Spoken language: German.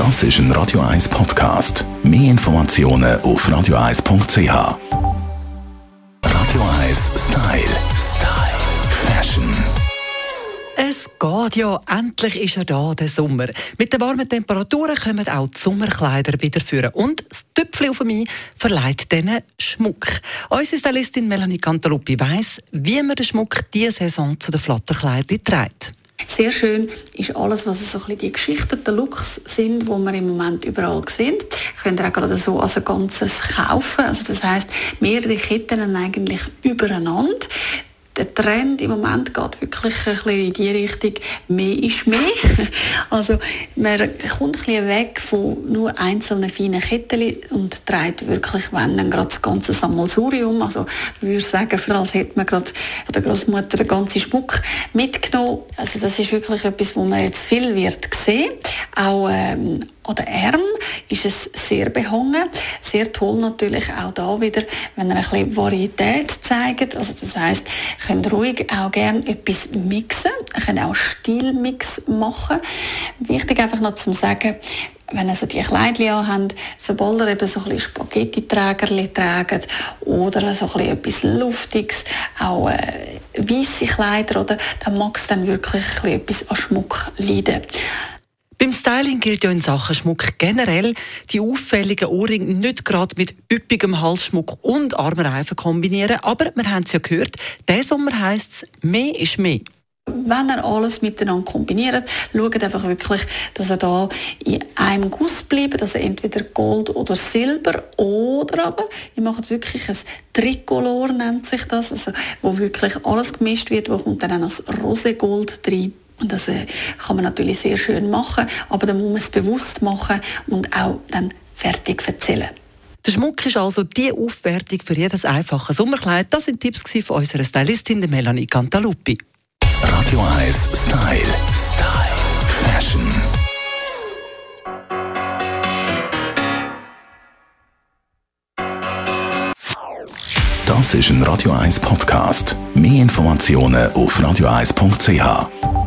Das ist ein Radio 1 Podcast. Mehr Informationen auf radio1.ch. Radio 1 Style. Style. Fashion. Es geht ja, endlich ist er da, der Sommer. Mit den warmen Temperaturen kommen auch die Sommerkleider wieder führen. Und das Tüpfchen auf mich verleiht diesen Schmuck. Unsere Stylistin Melanie Cantaluppi weiss, wie man den Schmuck diese Saison zu den Flatterkleidern trägt. Sehr schön ist alles, was so ein bisschen die geschichteten Looks sind, die man im Moment überall sehen. Könnt ihr auch gerade so als ein ganzes kaufen. Also das heißt mehrere Ketten eigentlich übereinander der Trend im Moment geht wirklich ein bisschen in die Richtung, mehr ist mehr. Also man kommt ein bisschen weg von nur einzelnen feinen Ketten und trägt wirklich, wenn dann gerade das ganze Sammelsurium, also ich würde sagen, als hätte man gerade der Großmutter den ganzen Schmuck mitgenommen. Also das ist wirklich etwas, wo man jetzt viel wird sehen. Auch ähm, an den Arm ist es sehr behangen. Sehr toll natürlich auch da wieder, wenn er ein bisschen Varietät zeigt. Also das ihr könnt ruhig auch gerne etwas mixen. Ihr könnt auch Stilmix machen. Wichtig einfach noch zu sagen, wenn ihr so die Kleidchen habt, sobald ihr eben so ein bisschen Spaghetti-Träger tragt oder so ein bisschen etwas Luftiges, auch äh, weisse Kleider, oder, dann mag es dann wirklich ein bisschen etwas an Schmuck leiden. Beim Styling gilt ja in Sachen Schmuck generell, die auffälligen Ohrringe nicht gerade mit üppigem Halsschmuck und Armreifen kombinieren, aber wir haben es ja gehört, diesen Sommer heisst es, mehr ist mehr. Wenn ihr alles miteinander kombiniert, schaut einfach wirklich, dass ihr da in einem Guss bleibt, also entweder Gold oder Silber oder aber ihr macht wirklich ein Tricolor nennt sich das, also wo wirklich alles gemischt wird, wo kommt dann auch noch das Rosegold drin. Und das äh, kann man natürlich sehr schön machen, aber dann muss man es bewusst machen und auch dann fertig erzählen. Der Schmuck ist also die Aufwertung für jedes einfache Sommerkleid. Das sind Tipps von unserer Stylistin Melanie Cantaluppi. Radio 1 Style. Style. Fashion. Das ist ein Radio 1 Podcast. Mehr Informationen auf radio1.ch.